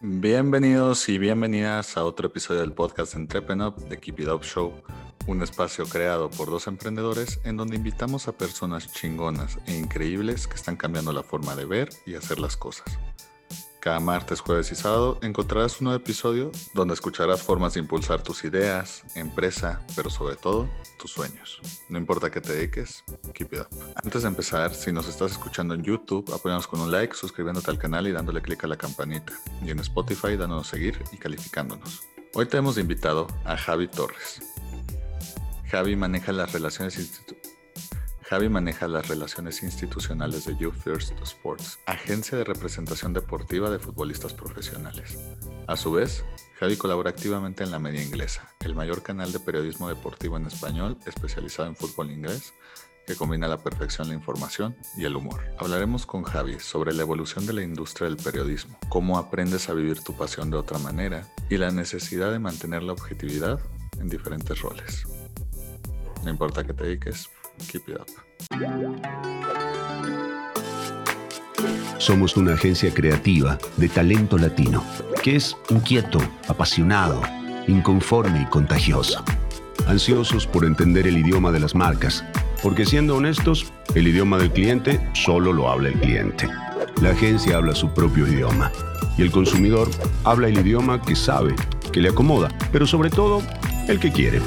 Bienvenidos y bienvenidas a otro episodio del podcast Entrepreneur de Keep It Up Show, un espacio creado por dos emprendedores en donde invitamos a personas chingonas e increíbles que están cambiando la forma de ver y hacer las cosas. Cada martes, jueves y sábado encontrarás un nuevo episodio donde escucharás formas de impulsar tus ideas, empresa, pero sobre todo tus sueños. No importa qué te dediques, keep it up. Antes de empezar, si nos estás escuchando en YouTube, apóyanos con un like, suscribiéndote al canal y dándole clic a la campanita. Y en Spotify, dándonos seguir y calificándonos. Hoy te hemos invitado a Javi Torres. Javi maneja las relaciones institucionales Javi maneja las relaciones institucionales de Youth First Sports, agencia de representación deportiva de futbolistas profesionales. A su vez, Javi colabora activamente en La Media Inglesa, el mayor canal de periodismo deportivo en español especializado en fútbol inglés que combina a la perfección la información y el humor. Hablaremos con Javi sobre la evolución de la industria del periodismo, cómo aprendes a vivir tu pasión de otra manera y la necesidad de mantener la objetividad en diferentes roles. No importa que te dediques, Somos una agencia creativa de talento latino, que es inquieto, apasionado, inconforme y contagioso. Ansiosos por entender el idioma de las marcas, porque siendo honestos, el idioma del cliente solo lo habla el cliente. La agencia habla su propio idioma y el consumidor habla el idioma que sabe, que le acomoda, pero sobre todo el que quiere.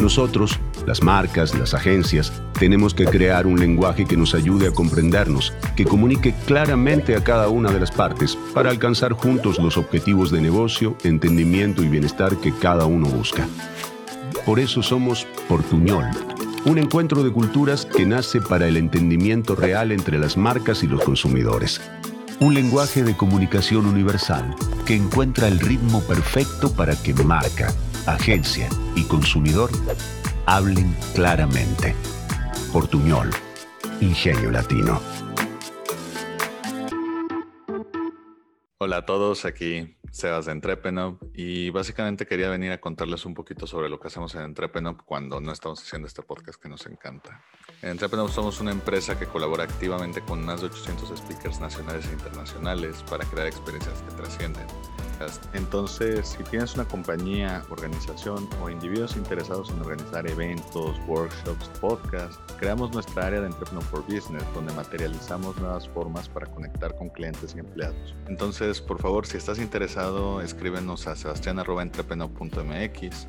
Nosotros las marcas, las agencias, tenemos que crear un lenguaje que nos ayude a comprendernos, que comunique claramente a cada una de las partes para alcanzar juntos los objetivos de negocio, entendimiento y bienestar que cada uno busca. Por eso somos Portuñol, un encuentro de culturas que nace para el entendimiento real entre las marcas y los consumidores. Un lenguaje de comunicación universal que encuentra el ritmo perfecto para que marca, agencia y consumidor hablen claramente. Portuñol, Ingenio Latino. Hola a todos, aquí Sebas de Entrepenop y básicamente quería venir a contarles un poquito sobre lo que hacemos en Entrepenop cuando no estamos haciendo este podcast que nos encanta. En Entrepenop somos una empresa que colabora activamente con más de 800 speakers nacionales e internacionales para crear experiencias que trascienden entonces, si tienes una compañía, organización o individuos interesados en organizar eventos, workshops, podcasts, creamos nuestra área de Entrepreneur for Business, donde materializamos nuevas formas para conectar con clientes y empleados. Entonces, por favor, si estás interesado, escríbenos a sebastián.entrepreneur.mx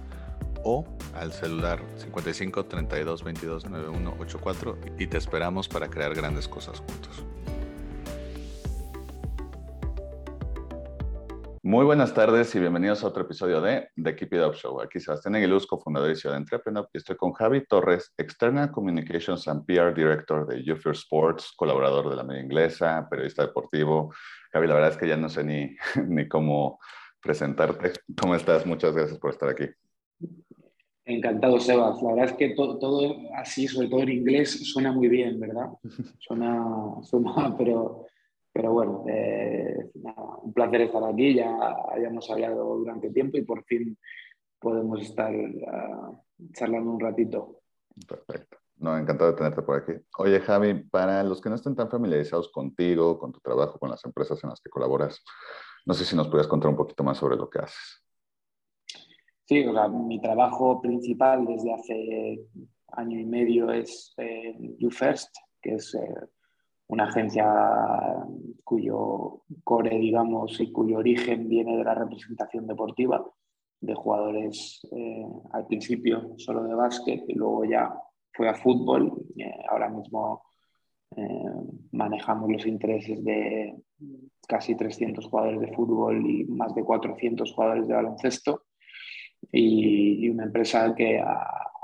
o al celular 55 32 22 91 84 y te esperamos para crear grandes cosas juntos. Muy buenas tardes y bienvenidos a otro episodio de The Keep It Up Show. Aquí Sebastián Aguiluz, cofundador y CEO de Entrepreneur, y estoy con Javi Torres, External Communications and PR Director de Youth Sports, colaborador de la media inglesa, periodista deportivo. Javi, la verdad es que ya no sé ni, ni cómo presentarte. ¿Cómo estás? Muchas gracias por estar aquí. Encantado, Sebas. La verdad es que todo, así, sobre todo en inglés, suena muy bien, ¿verdad? Suena, suena pero pero bueno, eh, un placer estar aquí, ya hayamos hablado durante tiempo y por fin podemos estar ah, charlando un ratito. Perfecto. No, encantado de tenerte por aquí. Oye, Javi, para los que no estén tan familiarizados contigo, con tu trabajo, con las empresas en las que colaboras, no sé si nos puedes contar un poquito más sobre lo que haces. Sí, o sea, mi trabajo principal desde hace año y medio es eh, YouFirst, que es eh, una agencia cuyo core, digamos, y cuyo origen viene de la representación deportiva de jugadores eh, al principio solo de básquet y luego ya fue a fútbol. Eh, ahora mismo eh, manejamos los intereses de casi 300 jugadores de fútbol y más de 400 jugadores de baloncesto y, una empresa que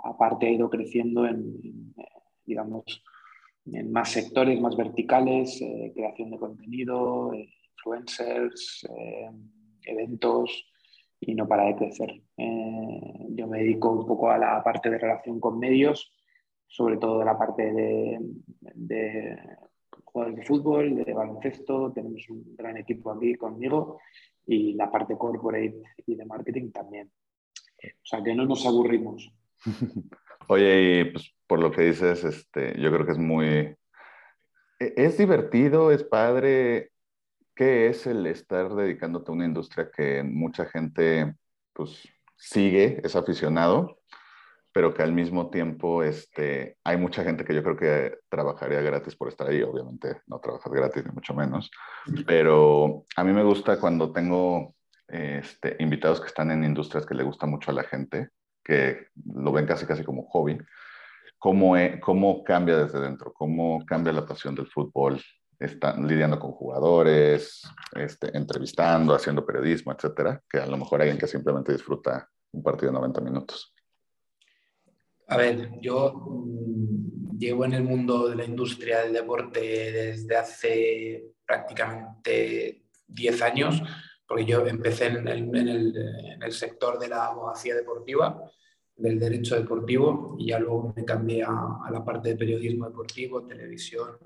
aparte ha ido creciendo en, digamos, en más sectores, más verticales, eh, creación de contenido, influencers, eventos y no para de crecer. yo me dedico un poco a la parte de relación con medios, sobre todo la parte de, de jugadores de fútbol, de baloncesto, tenemos un gran equipo aquí conmigo y la parte corporate y de marketing también. O sea que no nos aburrimos. Oye, pues por lo que dices, este, yo creo que es muy... E-, es divertido, es padre ¿qué es el estar dedicándote a una industria que mucha gente pues sigue, es aficionado, pero que al mismo tiempo este, hay mucha gente que yo creo que trabajaría gratis por estar ahí, obviamente no trabajas gratis ni mucho menos, pero a mí me gusta cuando tengo este, invitados que están en industrias que le gusta mucho a la gente, que lo ven casi casi como hobby, cómo, e, cómo cambia desde dentro, cómo cambia la pasión del fútbol, están lidiando con jugadores, este, entrevistando, haciendo periodismo, etcétera, que a lo mejor alguien que simplemente disfruta un partido de 90 minutos. A ver, yo mm, llevo en el mundo de la industria del deporte desde hace prácticamente 10 años, porque yo empecé en el, sector de la abogacía deportiva, del derecho deportivo, y ya luego me cambié a, la parte de periodismo deportivo, televisión,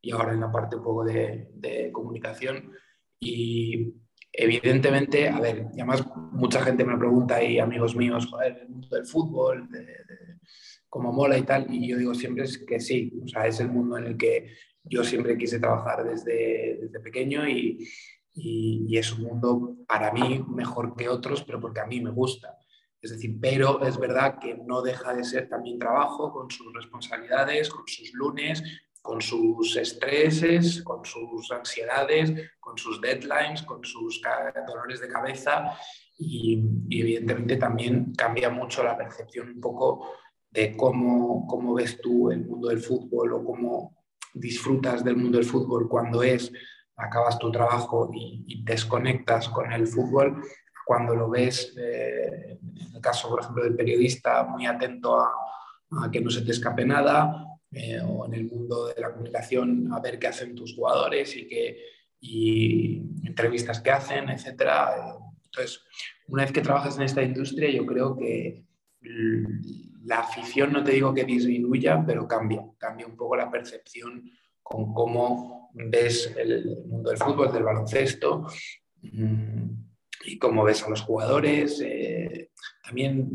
y ahora en la parte un poco de, de comunicación. Y evidentemente, a ver, y además mucha gente me pregunta y amigos míos, el mundo del fútbol, de, cómo mola y tal, y yo digo siempre es que sí, o sea, es el mundo en el que yo siempre quise trabajar desde, desde pequeño y, y, y, es un mundo para mí mejor que otros, pero porque a mí me gusta. Es decir, pero es verdad que no deja de ser también trabajo con sus responsabilidades, con sus lunes, con sus estreses, con sus ansiedades, con sus deadlines, con sus dolores de cabeza y, evidentemente también cambia mucho la percepción un poco de cómo, cómo ves tú el mundo del fútbol o cómo disfrutas del mundo del fútbol cuando es acabas tu trabajo y, desconectas con el fútbol, cuando lo ves, eh, en el caso, por ejemplo, del periodista, muy atento a, que no se te escape nada, eh, o en el mundo de la comunicación a ver qué hacen tus jugadores y, qué, y entrevistas que hacen, etc. Entonces, una vez que trabajas en esta industria, yo creo que la afición, no te digo que disminuya, pero cambia, cambia un poco la percepción con cómo ves el mundo del fútbol, del baloncesto mm, y cómo ves a los jugadores. Eh, también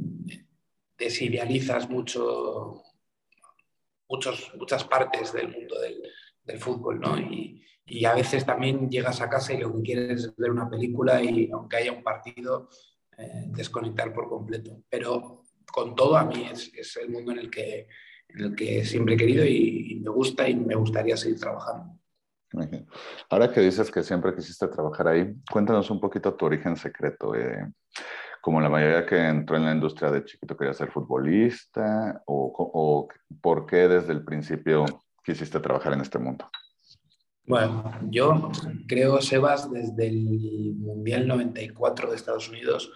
desidealizas mucho muchas partes del mundo del, fútbol, ¿no? Y, a veces también llegas a casa y lo que quieres es ver una película y aunque haya un partido, eh, desconectar por completo. Pero con todo a mí es, el mundo en el, que, en el que siempre he querido y, me gusta y me gustaría seguir trabajando. Ahora que dices que siempre quisiste trabajar ahí, cuéntanos un poquito tu origen secreto. Eh, como la mayoría que entró en la industria de chiquito quería ser futbolista o, por qué desde el principio quisiste trabajar en este mundo? Bueno, yo creo, Sebas, desde el Mundial 94 de Estados Unidos,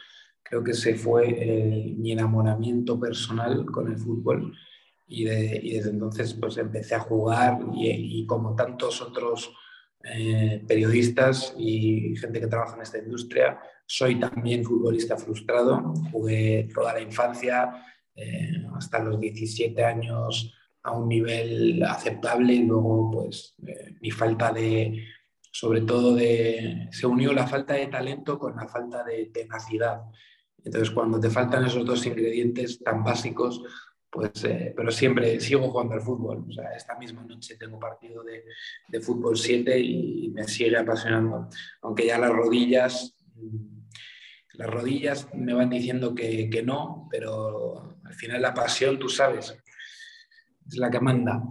creo que se fue eh, mi enamoramiento personal con el fútbol. Y, desde entonces pues empecé a jugar y, como tantos otros eh, periodistas y gente que trabaja en esta industria, soy también futbolista frustrado, jugué toda la infancia, eh, hasta los 17 años a un nivel aceptable. Y luego pues mi falta de, sobre todo de, se unió la falta de talento con la falta de tenacidad. Entonces cuando te faltan esos dos ingredientes tan básicos, pues, eh, pero siempre sigo jugando al fútbol. O sea, esta misma noche tengo partido de, de fútbol 7 y me sigue apasionando. Aunque ya las rodillas las rodillas me van diciendo que, que, no, pero al final la pasión, tú sabes, es la que manda.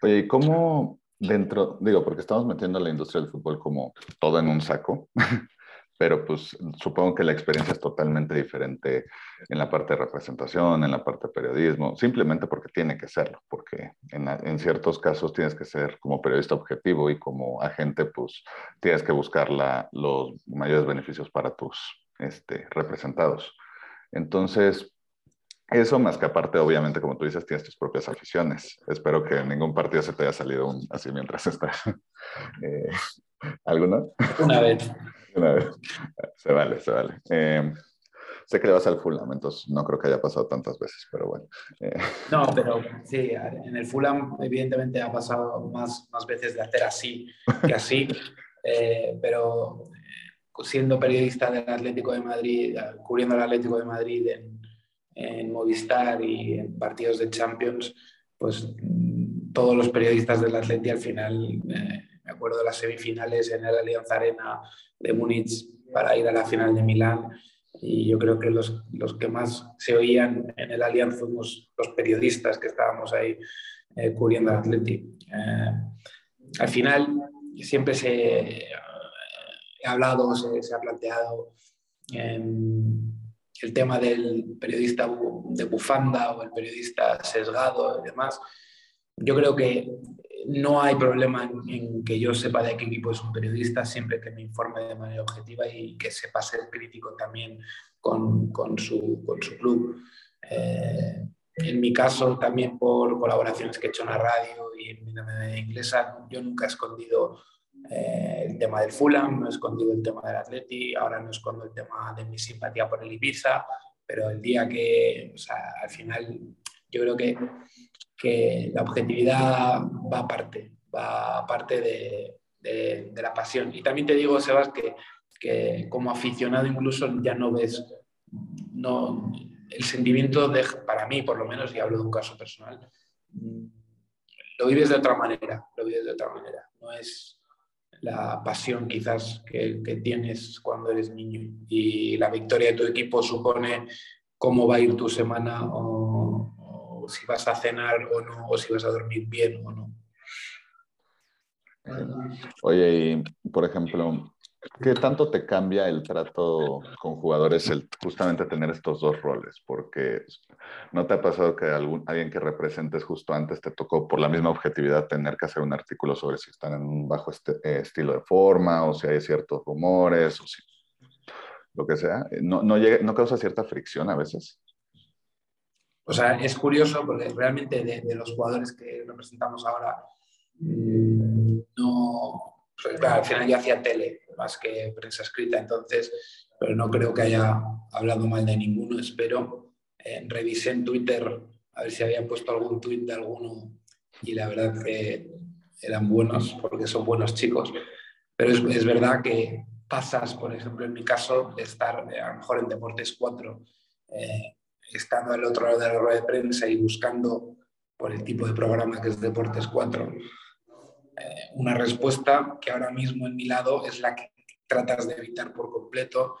Oye, ¿y cómo dentro, digo, porque estamos metiendo la industria del fútbol como todo en un saco, pero pues supongo que la experiencia es totalmente diferente en la parte de representación, en la parte de periodismo, simplemente porque tiene que serlo, porque en, en, ciertos casos tienes que ser como periodista objetivo y como agente, pues tienes que buscar la, los mayores beneficios para tus este, representados. Entonces, eso más que aparte, obviamente, como tú dices, tienes tus propias aficiones. Espero que en ningún partido se te haya salido un, así mientras estás. Eh, ¿Alguna? Una vez. Una vez. Se vale, se vale. Eh, sé que le vas al Fulham, entonces no creo que haya pasado tantas veces, pero bueno. Eh. No, pero sí, en el Fulham evidentemente ha pasado más, más veces de hacer así que así, eh, pero siendo periodista del Atlético de Madrid, cubriendo el Atlético de Madrid en, en Movistar y en partidos de Champions, pues mm, todos los periodistas del Atlético al final recuerdo las semifinales en el Alianza Arena de Múnich para ir a la final de Milán y yo creo que los, los que más se oían en el Alianza fuimos los periodistas que estábamos ahí eh, cubriendo al Atleti. Eh, al final siempre se he hablado, se, se ha planteado el tema del periodista de bufanda o el periodista sesgado y demás. Yo creo que no hay problema en, que yo sepa de qué equipo es un periodista siempre que me informe de manera objetiva y que sepa ser crítico también con, con, su, con su, club. Eh, en mi caso, también por colaboraciones que he hecho en la radio y en media inglesa, yo nunca he escondido eh, el tema del Fulham, no he escondido el tema del Atleti, ahora no escondo el tema de mi simpatía por el Ibiza, pero el día que, o sea, al final, yo creo que, que la objetividad va aparte, va aparte de, de, la pasión. Y también te digo, Sebas, que, que como aficionado incluso ya no ves, no, el sentimiento de, para mí por lo menos, y hablo de un caso personal, lo vives de otra manera, lo vives de otra manera. No es, la pasión quizás que, que, tienes cuando eres niño. Y la victoria de tu equipo supone cómo va a ir tu semana o, si vas a cenar o no, o si vas a dormir bien o no. Oye, por ejemplo, ¿Qué tanto te cambia el trato con jugadores el justamente tener estos dos roles? Porque ¿no te ha pasado que alguien que representes justo antes te tocó por la misma objetividad tener que hacer un artículo sobre si están en un bajo este, eh, estilo de forma o si hay ciertos rumores o si lo que sea? ¿No, no, ¿No causa cierta fricción a veces? O sea, es curioso porque realmente de, de los jugadores que representamos ahora, mmm, no pues, claro, al final yo hacía tele más que prensa escrita, entonces, pero no creo que haya hablado mal de ninguno, espero. Eh, revisé en Twitter a ver si había puesto algún tweet de alguno y la verdad que eran buenos porque son buenos chicos, pero es, es verdad que pasas, por ejemplo, en mi caso, de estar eh, a lo mejor en Deportes 4, eh, estando al otro lado de la rueda de prensa y buscando por el tipo de programa que es Deportes 4, eh, una respuesta que ahora mismo en mi lado es la que tratas de evitar por completo.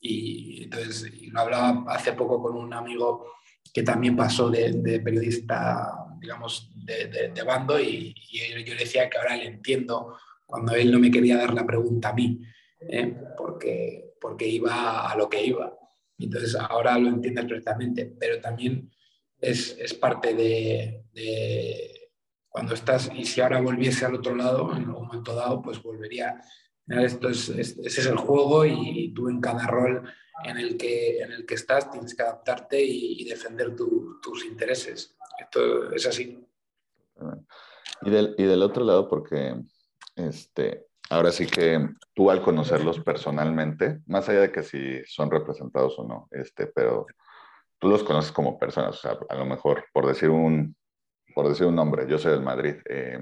Y entonces lo hablaba hace poco con un amigo que también pasó de, periodista, digamos, de, bando y, y, yo le decía que ahora le entiendo cuando él no me quería dar la pregunta a mí, ¿eh? porque, porque iba a lo que iba. Entonces ahora lo entiendes perfectamente, pero también es, es parte de, cuando estás, y si ahora volviese al otro lado, en algún momento dado, pues volvería. Esto es, es, ese es el juego y tú en cada rol en el que, en el que estás tienes que adaptarte y, defender tu, tus intereses. Esto es así. Y del, y del otro lado, porque este, ahora sí que tú al conocerlos personalmente, más allá de que si son representados o no, este, pero tú los conoces como personas, o sea, a lo mejor por decir un, por decir un nombre, yo soy del Madrid. Eh,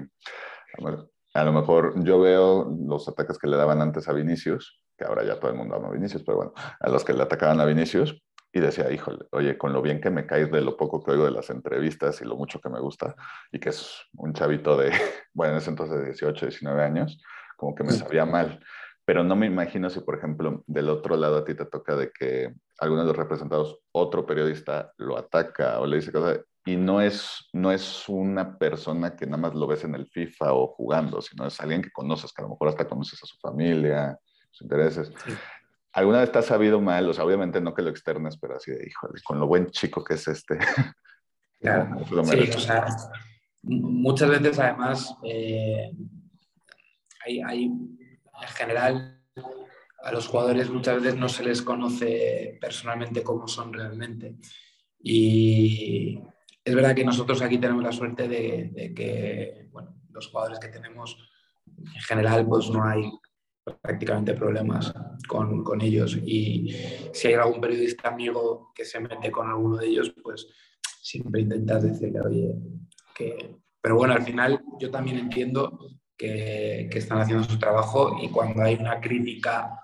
a lo mejor yo veo los ataques que le daban antes a Vinicius, que ahora ya todo el mundo ama a Vinicius, pero bueno, a los que le atacaban a Vinicius, y decía, híjole, oye, con lo bien que me caes de lo poco que oigo de las entrevistas y lo mucho que me gusta, y que es un chavito de, bueno, en ese entonces de 18, 19 años, como que me sabía mal. Pero no me imagino si, por ejemplo, del otro lado a ti te toca de que alguno de los representados, otro periodista lo ataca o le dice cosas, y no es, no es una persona que nada más lo ves en el FIFA o jugando, sino es alguien que conoces, que a lo mejor hasta conoces a su familia, sus intereses. Sí. ¿Alguna vez te has sabido mal? O sea, obviamente no que lo externes, pero así de, híjole, con lo buen chico que es este. Claro, sí, o sea, muchas veces además eh, hay, hay, en general, a los jugadores muchas veces no se les conoce personalmente cómo son realmente. Y, es verdad que nosotros aquí tenemos la suerte de, de, que bueno, los jugadores que tenemos en general pues no hay prácticamente problemas con, con, ellos y si hay algún periodista amigo que se mete con alguno de ellos pues siempre intentas decirle oye que pero bueno al final yo también entiendo que, están haciendo su trabajo y cuando hay una crítica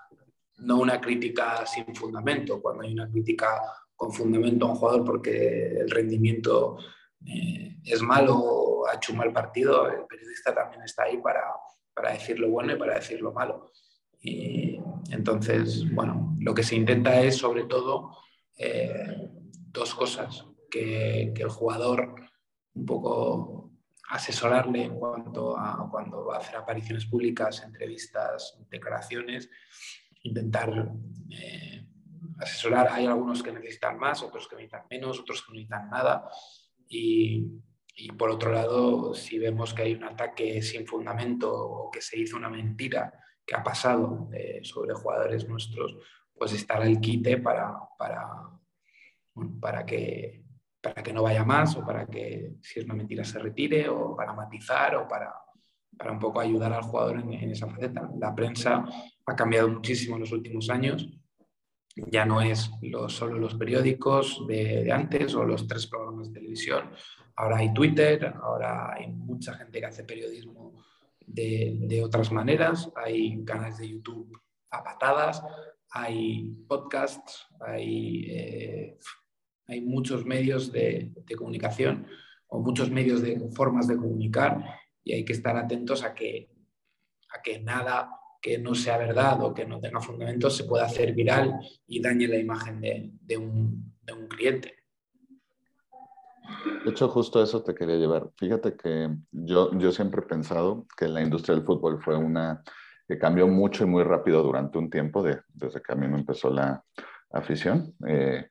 no una crítica sin fundamento cuando hay una crítica con fundamento a un jugador porque el rendimiento eh, es malo ha hecho un mal partido, el periodista también está ahí para, para decir lo bueno y para decir lo malo. Y entonces, bueno, lo que se intenta es sobre todo eh, dos cosas, que, que, el jugador un poco asesorarle en cuanto a cuando va a hacer apariciones públicas, entrevistas, declaraciones, intentar eh, asesorar. Hay algunos que necesitan más, otros que necesitan menos, otros que no necesitan nada. Y, y por otro lado, si vemos que hay un ataque sin fundamento o que se hizo una mentira que ha pasado eh, sobre jugadores nuestros, pues estar al quite para, para, para, que, para que no vaya más o para que si es una mentira se retire o para matizar o para, para un poco ayudar al jugador en, esa faceta. La prensa ha cambiado muchísimo en los últimos años. Ya no es solo los periódicos de, de antes o los tres programas de televisión. Ahora hay Twitter, ahora hay mucha gente que hace periodismo de, otras maneras. Hay canales de YouTube a patadas, hay podcasts, hay, eh, hay muchos medios de, comunicación o muchos medios de formas de comunicar y hay que estar atentos a que, a que nada que no sea verdad o que no tenga fundamentos se pueda hacer viral y dañe la imagen de, un, de un cliente. De hecho, justo eso te quería llevar. Fíjate que yo, yo siempre he pensado que la industria del fútbol fue una que cambió mucho y muy rápido durante un tiempo, de, desde que a mí me empezó la afición. Eh,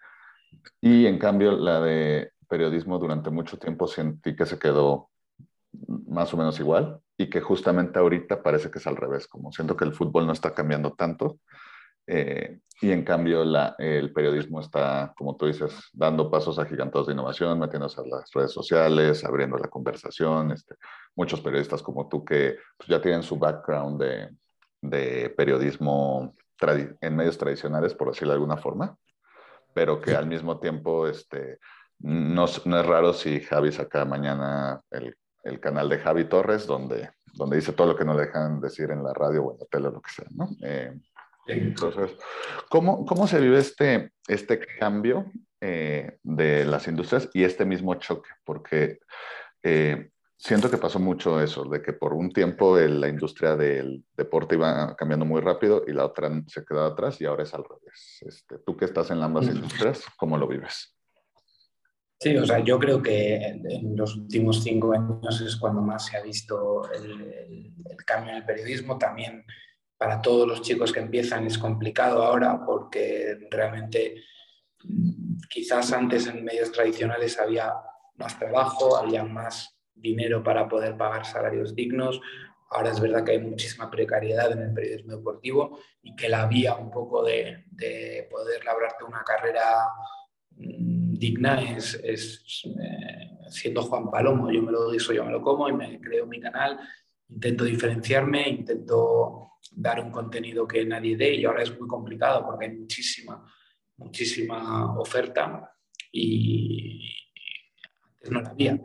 y en cambio, la de periodismo durante mucho tiempo sentí que se quedó más o menos igual y que justamente ahorita parece que es al revés, como siento que el fútbol no está cambiando tanto eh, y en cambio la, el periodismo está, como tú dices, dando pasos agigantados de innovación, metiéndose a las redes sociales, abriendo la conversación. Este, muchos periodistas como tú que pues, ya tienen su background de, de periodismo en medios tradicionales, por decirlo de alguna forma, pero que al mismo tiempo este, no, no, es raro si Javi saca mañana el, el, canal de Javi Torres, donde, donde dice todo lo que no le dejan decir en la radio o en la tele o lo que sea, ¿no? Eh, entonces, ¿cómo, cómo se vive este, este cambio eh, de las industrias y este mismo choque? Porque eh, siento que pasó mucho eso, de que por un tiempo la industria del deporte iba cambiando muy rápido y la otra se quedaba atrás y ahora es al revés. Este, tú que estás en ambas industrias, ¿cómo lo vives? Sí, o sea, yo creo que en los últimos cinco años es cuando más se ha visto el, el cambio en el periodismo. También para todos los chicos que empiezan es complicado ahora porque realmente mm, quizás antes en medios tradicionales había más trabajo, había más dinero para poder pagar salarios dignos. Ahora es verdad que hay muchísima precariedad en el periodismo deportivo y que la vía un poco de, poder labrarte una carrera mm, digna es, eh, siendo Juan Palomo. Yo me lo digo, yo me lo como y me creo mi canal, intento diferenciarme, intento dar un contenido que nadie dé y ahora es muy complicado porque hay muchísima, muchísima oferta y, antes no la había.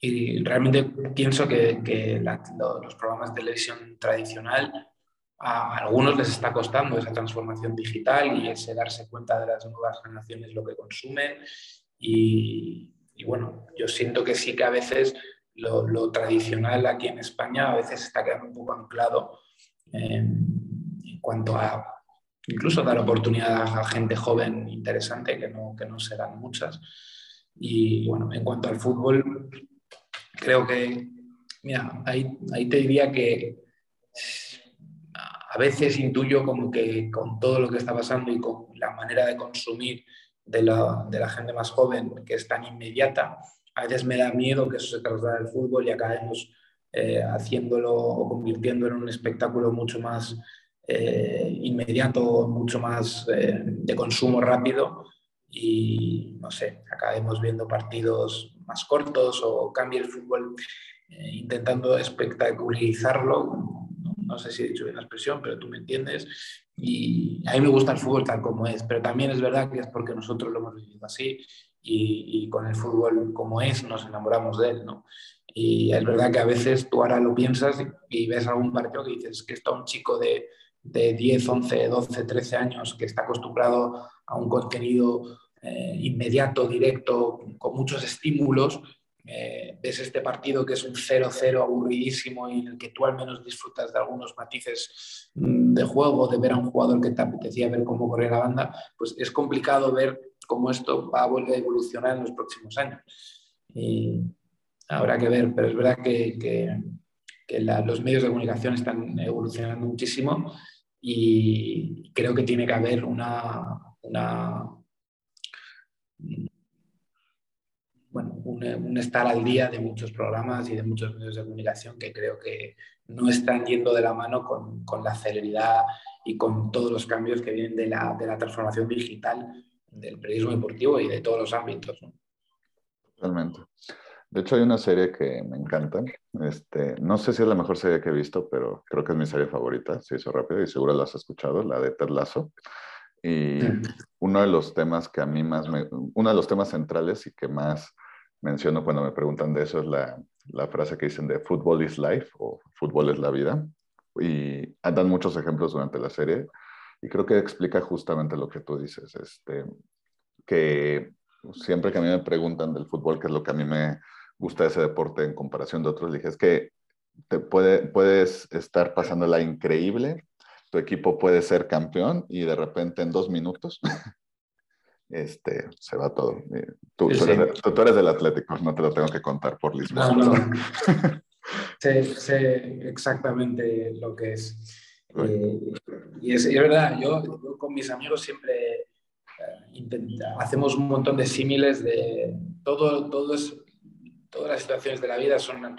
Y realmente pienso que, que los programas de televisión tradicional a algunos les está costando esa transformación digital y ese darse cuenta de las nuevas generaciones lo que consumen. Y, y bueno, yo siento que sí que a veces lo, lo, tradicional aquí en España a veces está quedando un poco anclado en cuanto a incluso dar oportunidad a gente joven interesante, que no, que no serán muchas. Y bueno, en cuanto al fútbol, creo que, mira, ahí, ahí te diría que a veces intuyo como que con todo lo que está pasando y con la manera de consumir de la, de la gente más joven, que es tan inmediata, a veces me da miedo que eso se traslade al fútbol y acabemos eh, haciéndolo o convirtiéndolo en un espectáculo mucho más eh, inmediato, mucho más eh, de consumo rápido y, no sé, acabemos viendo partidos más cortos o cambie el fútbol intentando espectacularizarlo. No, sé si he dicho bien la expresión, pero tú me entiendes. Y a mí me gusta el fútbol tal como es, pero también es verdad que es porque nosotros lo hemos vivido así y, y con el fútbol como es nos enamoramos de él, ¿no? Y es verdad que a veces tú ahora lo piensas y, ves algún partido que dices que está un chico de, de 10, 11, 12, 13 años que está acostumbrado a un contenido eh, inmediato, directo, con muchos estímulos, eh, ves este partido que es un 0-0 aburridísimo y en el que tú al menos disfrutas de algunos matices mm, de juego, de ver a un jugador que te apetecía ver cómo corría la banda, pues es complicado ver cómo esto va a volver a evolucionar en los próximos años. Y habrá que ver, pero es verdad que, los medios de comunicación están evolucionando muchísimo y creo que tiene que haber una, una bueno, un, estar al día de muchos programas y de muchos medios de comunicación que creo que no están yendo de la mano con, con la celeridad y con todos los cambios que vienen de la, de la, transformación digital del periodismo deportivo y de todos los ámbitos. Totalmente. De hecho, hay una serie que me encanta. Este, no sé si es la mejor serie que he visto, pero creo que es mi serie favorita. Se hizo rápido y seguro la has escuchado, la de Ted Lasso. Y uno de los temas que a mí más me, uno de los temas centrales y que más menciono cuando me preguntan de eso es la, la frase que dicen de football is life o fútbol es la vida. Y dan muchos ejemplos durante la serie y creo que explica justamente lo que tú dices, este, que siempre que a mí me preguntan del fútbol, qué es lo que a mí me gusta de ese deporte en comparación de otros, dije, es que te puede, puedes estar pasándola increíble tu equipo puede ser campeón y de repente en dos minutos este, se va todo. Tú, eres, del Atlético, no te lo tengo que contar por Lisboa. No, no. sé, exactamente lo que es. Eh, y es, verdad, yo, con mis amigos siempre eh, hacemos un montón de símiles de todo, todo es, todas las situaciones de la vida son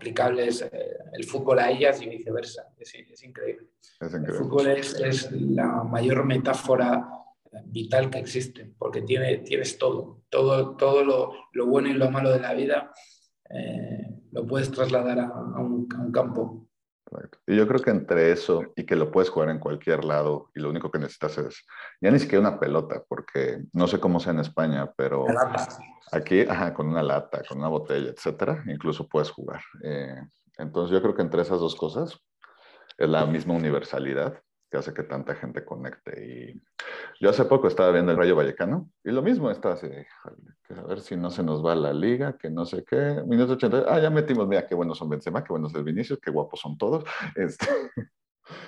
aplicables eh, el fútbol a ellas y viceversa. Es, increíble. El fútbol es, la mayor metáfora vital que existe, porque tiene, tienes todo, todo, todo lo, bueno y lo malo de la vida eh, lo puedes trasladar a, un, campo. Y yo creo que entre eso y que lo puedes jugar en cualquier lado y lo único que necesitas es ya ni siquiera una pelota, porque no sé cómo sea en España, pero aquí con una lata, con una botella, etcétera, incluso puedes jugar. Eh, entonces yo creo que entre esas dos cosas es la misma universalidad que hace que tanta gente conecte. Y yo hace poco estaba viendo el Rayo Vallecano y lo mismo está así, a ver si no se nos va la liga, que no sé qué, minuto 80, ah, ya metimos, mira, qué buenos son Benzema, qué buenos es Vinicius, qué guapos son todos. Este...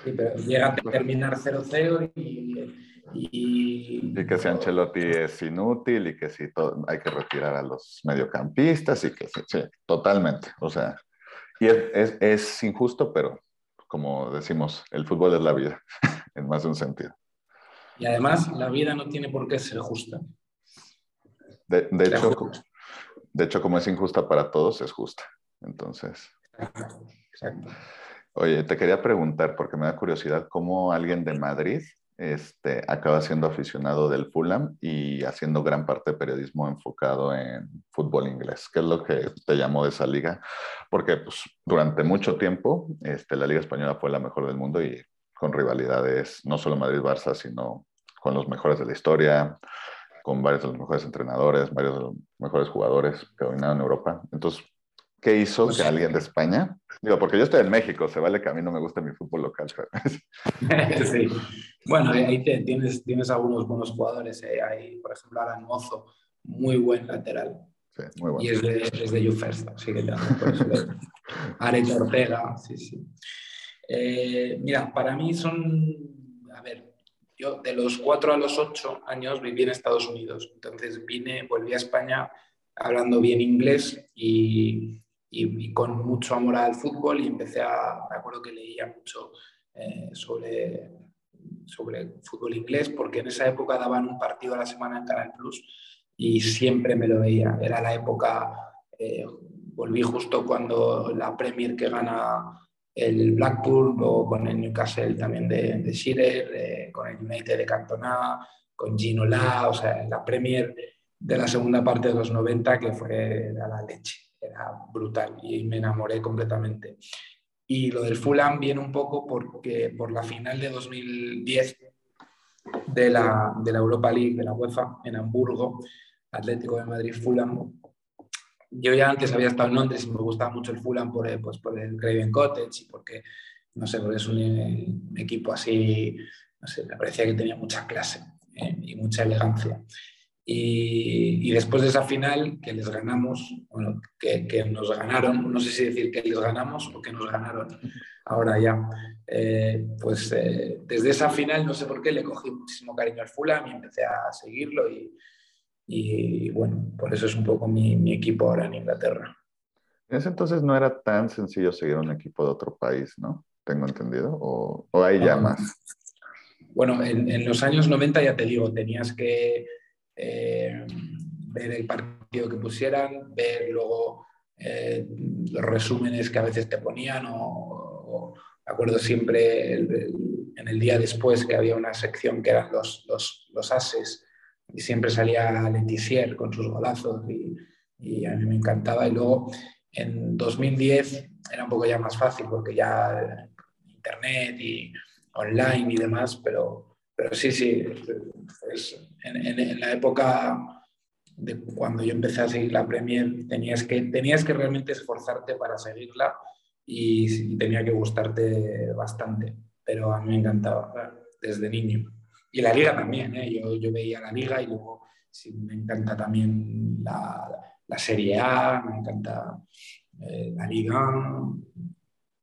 Sí, pero llega a terminar 0-0 y, y... Y que si Ancelotti es inútil y que si hay que retirar a los mediocampistas y que sí, sí totalmente, o sea, y es, es, es injusto, pero como decimos, el fútbol es la vida, en más de un sentido. Y además, la vida no tiene por qué ser justa. De, hecho, de hecho, como es injusta para todos, es justa. Entonces. Exacto. Oye, te quería preguntar, porque me da curiosidad, ¿cómo alguien de Madrid este, acaba siendo aficionado del Fulham y haciendo gran parte de periodismo enfocado en fútbol inglés. ¿Qué es lo que te llamó de esa liga? Porque pues, durante mucho tiempo este, la Liga Española fue la mejor del mundo y con rivalidades no solo Madrid-Barça, sino con los mejores de la historia, con varios de los mejores entrenadores, varios de los mejores jugadores que dominaron Europa. Entonces, ¿Qué hizo pues que alguien de España? Digo, porque yo estoy en México, se vale que a mí no me gusta mi fútbol local. sí. Bueno, ahí tienes, tienes algunos buenos jugadores. Eh. Hay, por ejemplo, Alan Mozo, muy buen lateral. Sí, muy bueno. Y es de, es de First, así que por Ortega, sí, sí. Eh, mira, para mí son, a ver, yo de los cuatro a los ocho años viví en Estados Unidos. Entonces vine, volví a España hablando bien inglés y y, con mucho amor al fútbol y empecé a, me acuerdo que leía mucho eh, sobre, sobre fútbol inglés porque en esa época daban un partido a la semana en Canal Plus y siempre me lo veía. Era la época, eh, volví justo cuando la Premier que gana el Blackpool o con el Newcastle también de, de Shearer, con el United de Cantona, con Gino La, o sea, la Premier de la segunda parte de los 90 que fue a la leche era brutal y me enamoré completamente. Y lo del Fulham viene un poco porque por la final de 2010 de la, de la Europa League, de la UEFA, en Hamburgo, Atlético de Madrid-Fulham, yo ya antes había estado en Londres y me gustaba mucho el Fulham por, pues, por el Craven Cottage y porque, no sé, porque es un, equipo así, no sé, me parecía que tenía mucha clase eh, y mucha elegancia. Y, después de esa final que les ganamos, bueno, que, que, nos ganaron, no sé si decir que les ganamos o que nos ganaron, ahora ya, eh, pues eh, desde esa final no sé por qué le cogí muchísimo cariño al Fulham y empecé a seguirlo y, y bueno, por eso es un poco mi, mi, equipo ahora en Inglaterra. En ese entonces no era tan sencillo seguir un equipo de otro país, ¿no? Tengo entendido, o, o hay ya más. Bueno, en, en los años 90 ya te digo, tenías que eh, ver el partido que pusieran, ver luego eh, los resúmenes que a veces te ponían o, acuerdo siempre en el día después que había una sección que eran los, los, los ases y siempre salía Letizier con sus golazos y, y, a mí me encantaba. Y luego en 2010 era un poco ya más fácil porque ya internet y online y demás, pero pero sí, sí, en, la época de cuando yo empecé a seguir la Premier, tenías que, tenías que realmente esforzarte para seguirla y, tenía que gustarte bastante, pero a mí me encantaba desde niño. Y la liga también, ¿eh? yo, yo, veía la liga y luego me encanta también la, la Serie A, me encanta eh, la liga.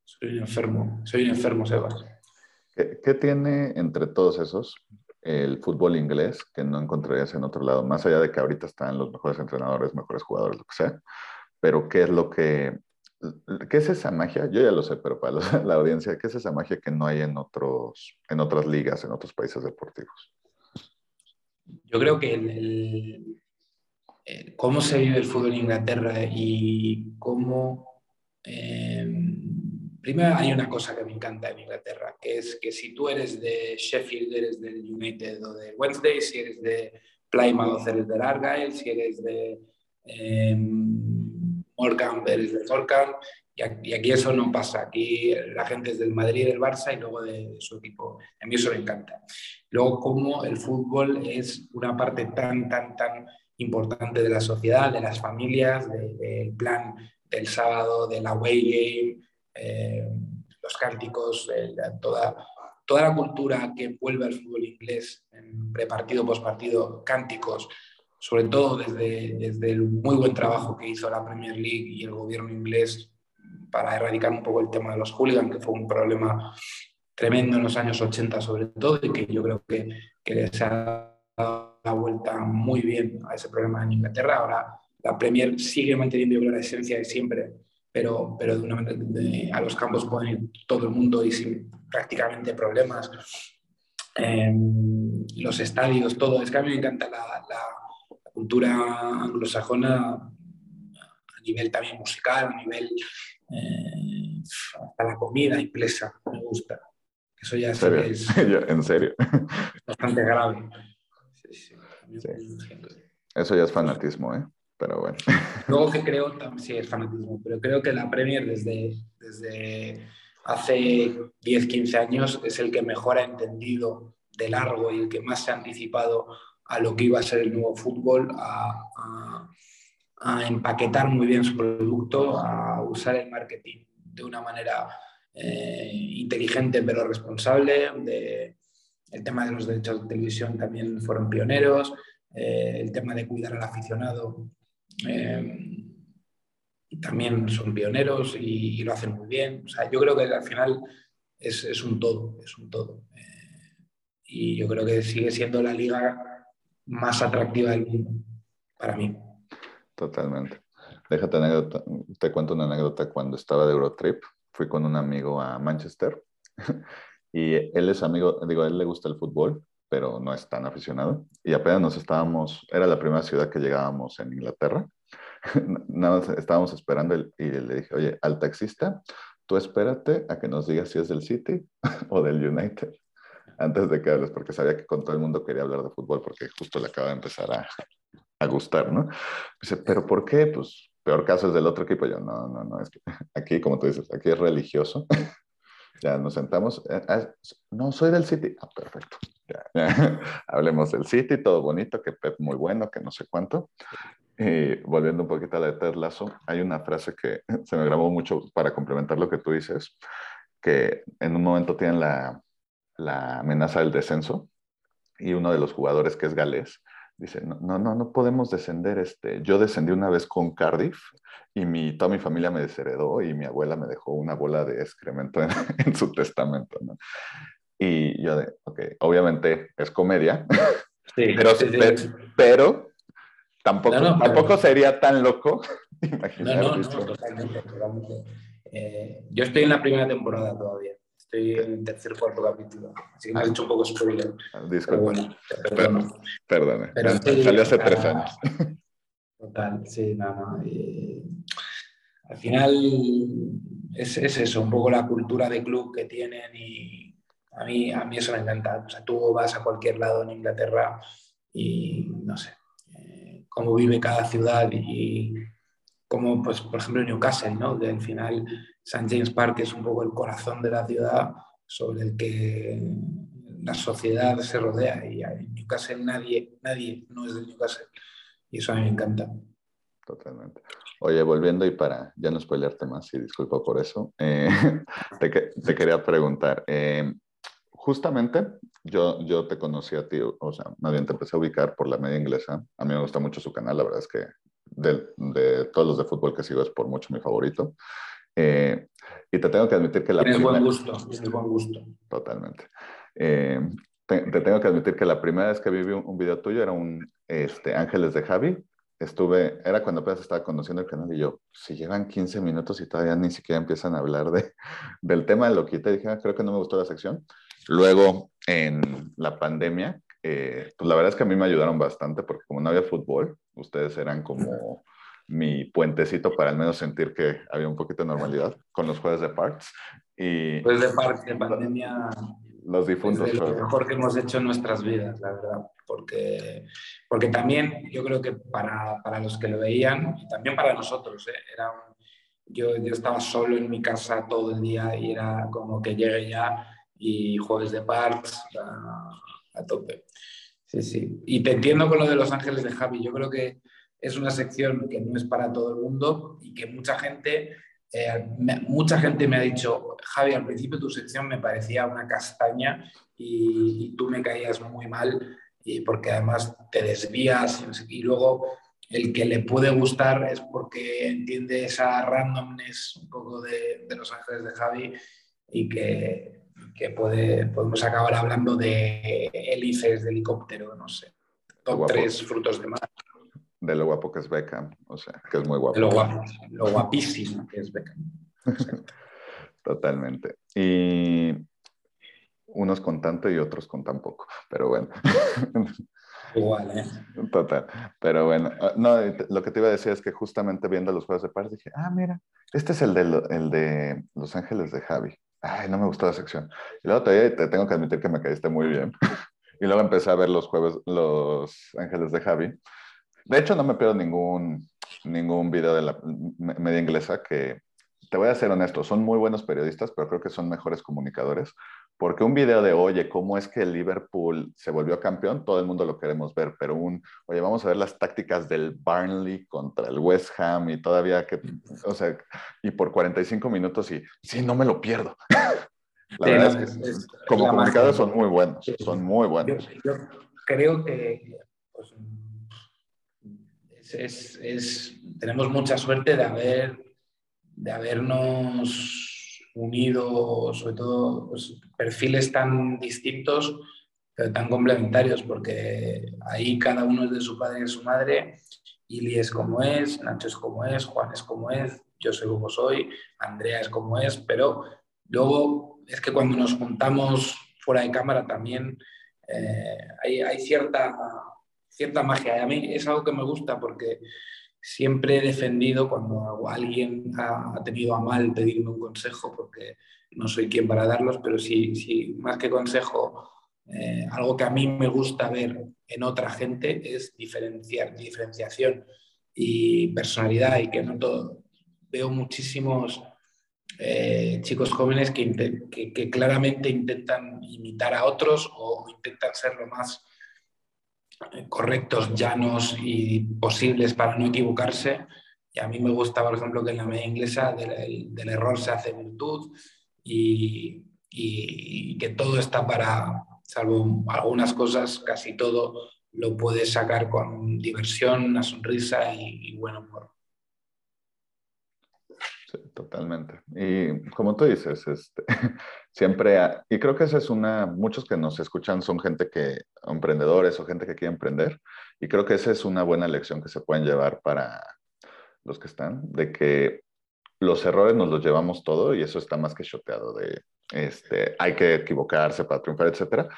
Soy un enfermo, soy un enfermo, Sebas. ¿Qué, tiene entre todos esos el fútbol inglés que no encontrarías en otro lado? Más allá de que ahorita están los mejores entrenadores, mejores jugadores, lo que sea, pero ¿qué es lo que... ¿Qué es esa magia? Yo ya lo sé, pero para la audiencia, ¿qué es esa magia que no hay en, otros, en otras ligas, en otros países deportivos? Yo creo que el, cómo se vive el fútbol en Inglaterra y cómo eh, Primero hay una cosa que me encanta en Inglaterra, que es que si tú eres de Sheffield, eres del United o de Wednesday, si eres de Plymouth, eres del Argyle, si eres de eh, Morecambe, eres de Morecambe, y aquí eso no pasa. Aquí la gente es del Madrid, del Barça y luego de, su equipo. A mí eso me encanta. Luego, cómo el fútbol es una parte tan, tan, tan importante de la sociedad, de las familias, del plan del sábado, del away game, eh, los cánticos, toda, toda la cultura que vuelve al fútbol inglés, en prepartido, postpartido, cánticos, sobre todo desde, desde el muy buen trabajo que hizo la Premier League y el gobierno inglés para erradicar un poco el tema de los hooligans, que fue un problema tremendo en los años 80 sobre todo y que yo creo que, que se ha dado la vuelta muy bien a ese problema en Inglaterra. Ahora la Premier sigue manteniendo la esencia de siempre pero, pero de una manera a los campos pueden ir todo el mundo y sin prácticamente problemas. Em, los estadios, todo. Es que a mí me encanta la, la, cultura anglosajona a nivel también musical, a nivel eh, hasta la comida impresa, me gusta. Eso ya ¿En serio? Es, ¿En serio? bastante grave. Sí, sí. Eso ya es fanatismo, ¿eh? Pero bueno. Luego que creo, sí, es fanatismo, pero creo que la Premier desde, desde hace 10, 15 años es el que mejor ha entendido de largo y el que más se ha anticipado a lo que iba a ser el nuevo fútbol, a, a, empaquetar muy bien su producto, a usar el marketing de una manera eh, inteligente pero responsable. De, el tema de los derechos de televisión también fueron pioneros. Eh, el tema de cuidar al aficionado eh, también son pioneros y, lo hacen muy bien. O sea, yo creo que al final es, es un todo, es un todo. Eh, y yo creo que sigue siendo la liga más atractiva del mundo para mí. Totalmente. Déjate anécdota, te cuento una anécdota cuando estaba de Eurotrip. Fui con un amigo a Manchester y él es amigo, digo, a él le gusta el fútbol pero no es tan aficionado. Y apenas nos estábamos, era la primera ciudad que llegábamos en Inglaterra. Nada más estábamos esperando y le dije, oye, al taxista, tú espérate a que nos digas si es del City o del United antes de que hables, porque sabía que con todo el mundo quería hablar de fútbol porque justo le acaba de empezar a, a gustar, ¿no? Dice, ¿pero por qué? Pues peor caso es del otro equipo. Yo, no, no, no, es que aquí, como tú dices, aquí es religioso. Ya nos sentamos. Eh, ah, no, soy del City. Ah, perfecto. Hablemos del City, todo bonito, que Pep muy bueno, que no sé cuánto. Y volviendo un poquito a la de Ted Lasso, hay una frase que se me grabó mucho para complementar lo que tú dices, que en un momento tienen la, la amenaza del descenso y uno de los jugadores que es galés dice, no, no, no, no podemos descender. Este, yo descendí una vez con Cardiff y mi, toda mi familia me desheredó y mi abuela me dejó una bola de excremento en, en su testamento, ¿no? Y yo de, ok, obviamente es comedia, Sí, pero, sí, sí. pero, pero tampoco, No, no, pero- tampoco sería tan loco imaginar no, no, esto. totalmente, totalmente. Eh, yo estoy en la primera temporada todavía. Estoy en el tercer cuarto capítulo. Así que me has hecho un poco spoiler. Pero Disculpa, bueno, perdone. Pero Salió hace tres años. Total, sí, no, no. al final es, es eso, un poco la cultura de club que tienen y a mí, a mí eso me encanta. O sea, tú vas a cualquier lado en Inglaterra y no sé, eh, cómo vive cada ciudad y como, pues, por ejemplo, Newcastle, ¿no? Que al final St. James Park es un poco el corazón de la ciudad sobre el que la sociedad se rodea y en Newcastle nadie, nadie no es de Newcastle. Y eso a mí me encanta. Totalmente. Oye, volviendo y para ya no spoilearte más, y disculpa por eso, eh, te, te quería preguntar, eh, justamente yo, yo te conocí a ti, o sea, más bien te empecé a ubicar por la media inglesa, a mí me gusta mucho su canal, la verdad es que de, de todos los de fútbol que sigo es por mucho mi favorito, Eh, y te tengo que admitir que la Tienes buen primera- gusto, tienes buen gusto. Totalmente. Eh, te, te tengo que admitir que la primera vez que vi un, un video tuyo era un este, Ángeles de Javi. Estuve, era cuando apenas estaba conociendo el canal y yo, si llevan 15 minutos y todavía ni siquiera empiezan a hablar de, del tema, lo quité y dije, "Ah, creo que no me gustó la sección. Luego, en la pandemia, eh, pues la verdad es que a mí me ayudaron bastante porque como no había fútbol, ustedes eran como mi puentecito para al menos sentir que había un poquito de normalidad con los jueves de Parks y Pues de parte de pandemia los es difuntos. de lo mejor que hemos hecho en nuestras vidas, la verdad. Porque, porque también yo creo que para, para los que lo veían, y también para nosotros, ¿eh? era un- yo, yo estaba solo en mi casa todo el día y era como que llegue ya y jueves de parks a, a tope. Sí, sí. Y te entiendo con lo de Los Ángeles de Javi. Yo creo que es una sección que no es para todo el mundo y que mucha gente, eh, me- mucha gente me ha dicho, Javi, al principio tu sección me parecía una castaña y, tú me caías muy mal y porque además te desvías y, y luego el que le puede gustar es porque entiende esa randomness un poco de, de Los Ángeles de Javi y que, que puede, podemos acabar hablando de hélices de helicóptero, no sé, top Guapo. 3 frutos de mar. de lo guapo que es Beckham, o sea, que es muy guapo. Lo, guapo, lo guapísimo que es Beckham. Totalmente. Y unos con tanto y otros con tan poco, pero bueno. Igual, ¿eh? Total. Pero bueno, ah, no, lo que te iba a decir es que justamente viendo los juegos de par dije, ah, mira, este es el de, el de Los Ángeles de Javi. Ay, no me gustó la sección. Y luego te, te tengo que admitir que me caíste muy bien. Y luego empecé a ver los jueves, Los Ángeles de Javi. De hecho, no me pierdo ningún, ningún video de la me- media inglesa que, te voy a ser honesto, son muy buenos periodistas, pero creo que son mejores comunicadores. Porque un video de, oye, ¿cómo es que el Liverpool se volvió campeón? Todo el mundo lo queremos ver, pero un, oye, vamos a ver las tácticas del Barnley contra el West Ham y todavía que, o sea, y por 45 minutos y, sí, no me lo pierdo. La Sí, verdad es que es- como magia. son muy buenos, son muy buenos. yo creo que pues, es, es- es- tenemos mucha suerte de, haber, de habernos unido, sobre todo, pues, perfiles tan distintos, pero tan complementarios, porque ahí cada uno es de su padre y de su madre. Ili es como es, Nacho es como es, Juan es como es, yo soy como soy, Andrea es como es, pero luego es que cuando nos juntamos fuera de cámara también eh, hay, cierta, cierta magia. Y a mí es algo que me gusta porque siempre he defendido cuando alguien ha, tenido a mal pedirme un consejo, porque no soy quien para darlos, pero sí, sí más que consejo, eh, algo que a mí me gusta ver en otra gente es diferenciar, diferenciación y personalidad y que no todo. Veo muchísimos eh, chicos jóvenes que, que- que claramente intentan imitar a otros o intentan ser lo más correctos, llanos y posibles para no equivocarse. Y a mí me gusta, por ejemplo, que en la media inglesa del, error se hace virtud y, y- y que todo está para, salvo algunas cosas, casi todo lo puedes sacar con diversión, una sonrisa y, buen humor. Sí, totalmente. Y como tú dices, este, siempre, y creo que esa es una, muchos que nos escuchan son gente que, emprendedores o gente que quiere emprender, y creo que esa es una buena lección que se pueden llevar para los que están, de que los errores nos los llevamos todo y eso está más que shoteado de, este, hay que equivocarse para triunfar, etcétera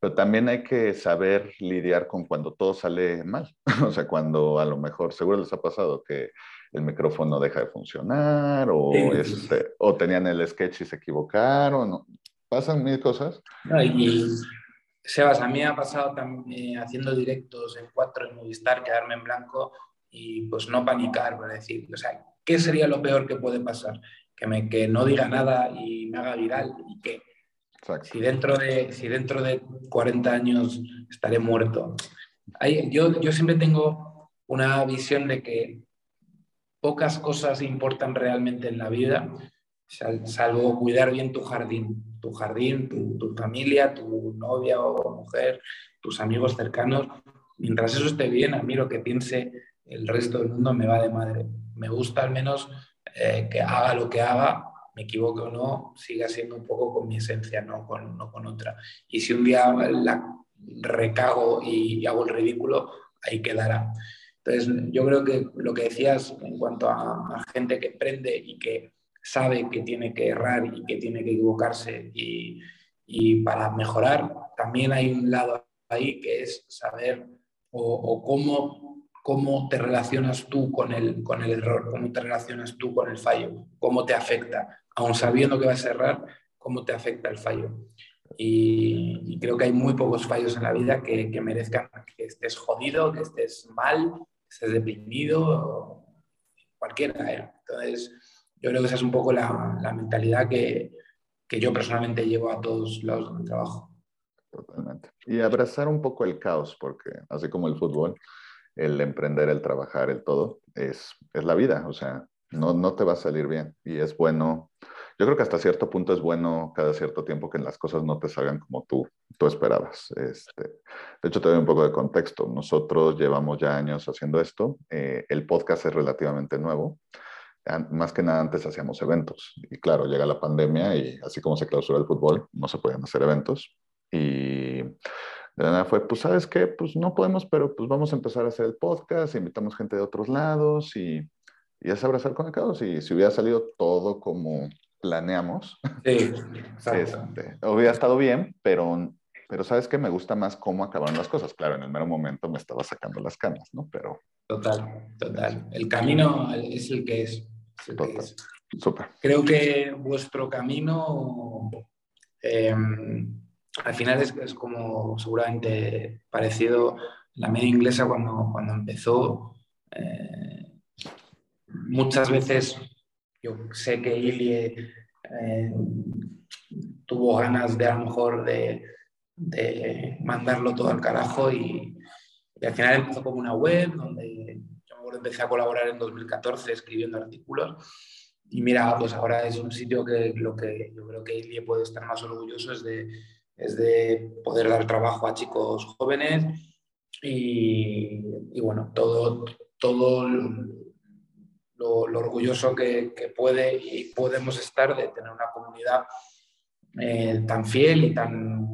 pero también hay que saber lidiar con cuando todo sale mal. o sea, cuando a lo mejor, seguro les ha pasado que el micrófono deja de funcionar o, este, o tenían el sketch y se equivocaron. Pasan mil cosas. y Sebas, a mí me ha pasado también haciendo directos en cuatro en Movistar, quedarme en blanco y pues no panicar, para decir, o sea, ¿qué sería lo peor que puede pasar? Que, me, que no diga nada y me haga viral y que si dentro, de, si dentro de 40 años estaré muerto. yo, yo siempre tengo una visión de que pocas cosas importan realmente en la vida, salvo cuidar bien tu jardín, tu jardín, tu, familia, tu novia o mujer, tus amigos cercanos. Mientras eso esté bien, a mí lo que piense el resto del mundo me va de madre. Me gusta al menos eh, que haga lo que haga, me equivoque o no, siga siendo un poco con mi esencia, no con, no con otra. Y si un día la recago y, hago el ridículo, ahí quedará. Entonces, yo creo que lo que decías en cuanto a, gente que emprende y que sabe que tiene que errar y que tiene que equivocarse y, y para mejorar, también hay un lado ahí que es saber o, o cómo cómo te relacionas tú con el, con el error, cómo te relacionas tú con el fallo, cómo te afecta, aun sabiendo que vas a errar, cómo te afecta el fallo. Y, creo que hay muy pocos fallos en la vida que, que, merezcan que estés jodido, que estés mal, que estés deprimido, cualquiera. ¿eh? Entonces, yo creo que esa es un poco la, la mentalidad que, que yo personalmente llevo a todos lados de mi trabajo. Totalmente. Y abrazar un poco el caos, porque así como el fútbol, el emprender, el trabajar, el todo, es, es la vida, o sea, no, no te va a salir bien y es bueno, yo creo que hasta cierto punto es bueno cada cierto tiempo que las cosas no te salgan como tú, tú esperabas. Este, de hecho, te doy un poco de contexto. Nosotros llevamos ya años haciendo esto. Eh, el podcast es relativamente nuevo. Más que nada antes hacíamos eventos. Y claro, llega la pandemia y así como se clausura el fútbol, no se podían hacer eventos. Y de nada fue, pues sabes qué, pues no podemos, pero pues vamos a empezar a hacer el podcast, invitamos gente de otros lados y, y es abrazar con el caos. Y si hubiera salido todo como planeamos, sí, este, hubiera estado bien, pero, pero sabes que me gusta más cómo acabaron las cosas. Claro, en el mero momento me estaba sacando las canas, ¿no? Pero... Total, total. El camino es el que es. total. Súper. Creo que vuestro camino... Eh, al final es, como seguramente parecido la media inglesa cuando, cuando empezó. Eh, muchas veces yo sé que Ilie eh, tuvo ganas de a lo mejor de, mandarlo todo al carajo y, al final empezó como una web donde yo empecé a colaborar en 2014 escribiendo artículos. Y mira, pues ahora es un sitio que lo que yo creo que Ilie puede estar más orgulloso es de es de poder dar trabajo a chicos jóvenes. Y, bueno, todo, todo lo, orgulloso que, puede y podemos estar de tener una comunidad eh, tan fiel y tan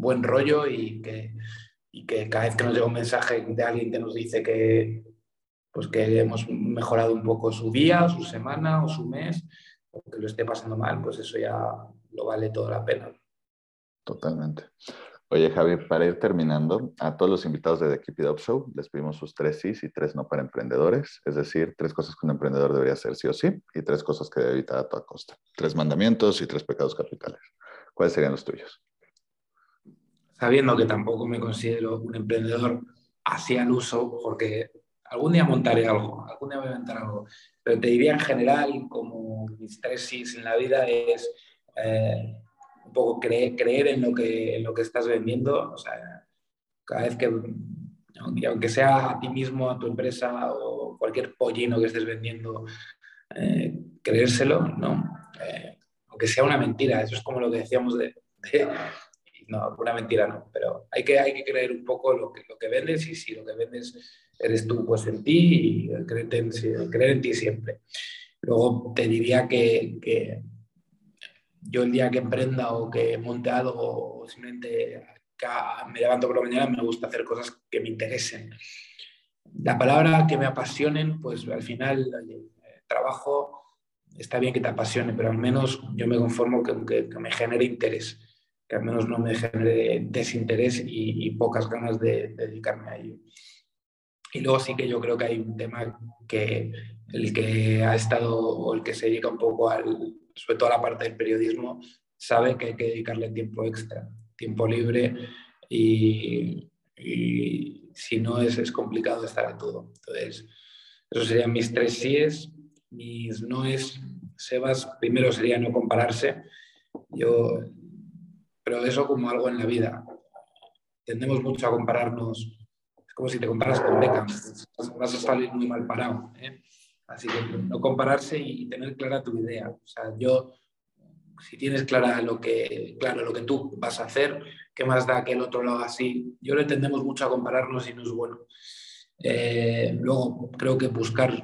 buen rollo y que, que cada vez que nos llega un mensaje de alguien que nos dice que, pues que hemos mejorado un poco su día, su semana o su mes, o que lo esté pasando mal, pues eso ya lo vale toda la pena. Totalmente. Oye, Javi, para ir terminando, a todos los invitados de The Keep It Up Show les pedimos sus tres sí y tres no para emprendedores, es decir, tres cosas que un emprendedor debería hacer sí o sí y tres cosas que debe evitar a toda costa. Tres mandamientos y tres pecados capitales. ¿Cuáles serían los tuyos? Sabiendo que tampoco me considero un emprendedor así al uso, porque algún día montaré algo, algún día voy a inventar algo, pero te diría en general, como mis tres sí en la vida es... Eh, un poco creer, creer en, lo que, lo que estás vendiendo. O sea, cada vez que, aunque sea a ti mismo, a tu empresa o cualquier pollino que estés vendiendo, eh, creérselo, ¿no? Eh, aunque sea una mentira, eso es como lo que decíamos de, no, una mentira no, pero hay que, hay que creer un poco lo que, lo que vendes y si lo que vendes eres tú, pues en ti y creer en, creer en ti siempre. Luego te diría que, que, yo el día que emprenda o que monte algo o simplemente me levanto por la mañana, me gusta hacer cosas que me interesen. La palabra que me apasionen, pues al final trabajo, está bien que te apasione, pero al menos yo me conformo que, que, me genere interés, que al menos no me genere desinterés y, pocas ganas de, dedicarme a ello. Y luego sí que yo creo que hay un tema que el que ha estado o el que se dedica un poco al, sobre todo a la parte del periodismo, sabe que hay que dedicarle tiempo extra, tiempo libre y, y si no es, es complicado estar a todo. Entonces, esos serían mis tres síes mis no es, Sebas, primero sería no compararse. Yo, pero eso como algo en la vida. Tendemos mucho a compararnos. Es como si te comparas con Beckham. Vas a salir muy mal parado. ¿eh? Así que no compararse y tener clara tu idea. O sea, yo, si tienes clara lo que, claro lo que tú vas a hacer, ¿qué más da que el otro lo haga así? Yo le tendemos mucho a compararnos y no es bueno. Eh, luego, creo que buscar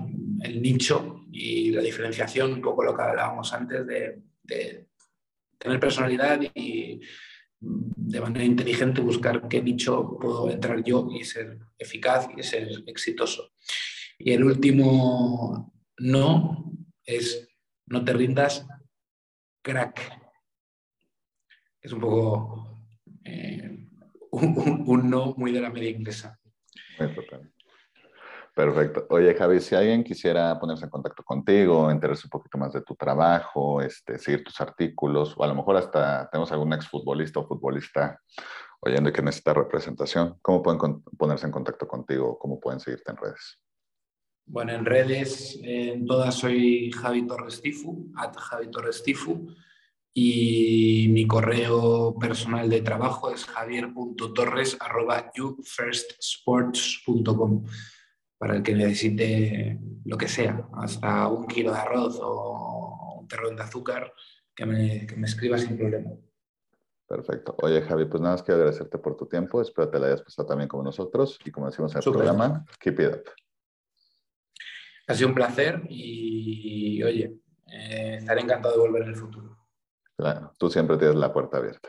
el nicho y la diferenciación, un poco lo que hablábamos antes de, tener personalidad y de manera inteligente buscar qué nicho puedo entrar yo y ser eficaz y ser exitoso. Y el último no es no te rindas, crack. Es un poco eh, un, no muy de la media inglesa. Perfecto. Oye, Javi, si alguien quisiera ponerse en contacto contigo, enterarse un poquito más de tu trabajo, este, seguir tus artículos, o a lo mejor hasta tenemos algún exfutbolista o futbolista oyendo que necesita representación, ¿cómo pueden ponerse en contacto contigo? ¿Cómo pueden seguirte en redes? Bueno, en redes, en todas soy Javi Torres Tifu, at Javi Torres Tifu, y mi correo personal de trabajo es javier.torres.youfirstsports.com para el que necesite lo que sea, hasta un kilo de arroz o un terrón de azúcar, que me, que me escriba sin problema. Perfecto. Oye, Javi, pues nada más quiero agradecerte por tu tiempo. Espero te la hayas pasado también como nosotros. Y como decimos en el programa, keep it up. Ha sido un placer y, oye, eh, estaré encantado de volver en el futuro. Claro, tú siempre tienes la puerta abierta.